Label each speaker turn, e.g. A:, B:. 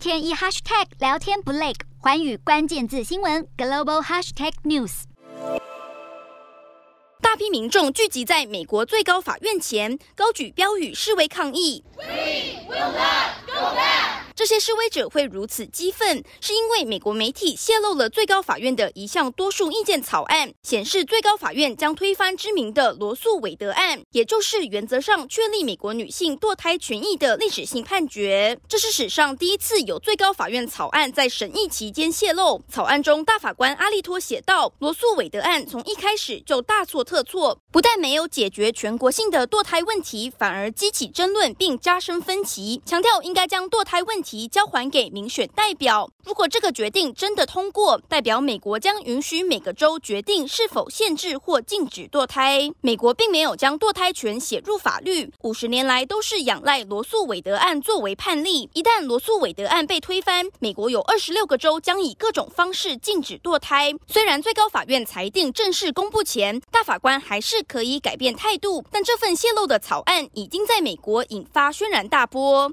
A: 天一 hashtag 聊天不累环宇关键字新闻 global hashtag news
B: 大批民众聚集在美国最高法院前高举标语示威抗议。We will not 这些示威者会如此激愤，是因为美国媒体泄露了最高法院的一项多数意见草案，显示最高法院将推翻知名的罗诉韦德案，也就是原则上确立美国女性堕胎权益的历史性判决。这是史上第一次有最高法院草案在审议期间泄露。草案中，大法官阿利托写道：“罗诉韦德案从一开始就大错特错，不但没有解决全国性的堕胎问题，反而激起争论并加深分歧，强调应该将堕胎问题。”提交还给民选代表。如果这个决定真的通过，代表美国将允许每个州决定是否限制或禁止堕胎。美国并没有将堕胎权写入法律，五十年来都是仰赖罗诉韦德案作为判例。一旦罗诉韦德案被推翻，美国有二十六个州将以各种方式禁止堕胎。虽然最高法院裁定正式公布前，大法官还是可以改变态度，但这份泄露的草案已经在美国引发轩然大波。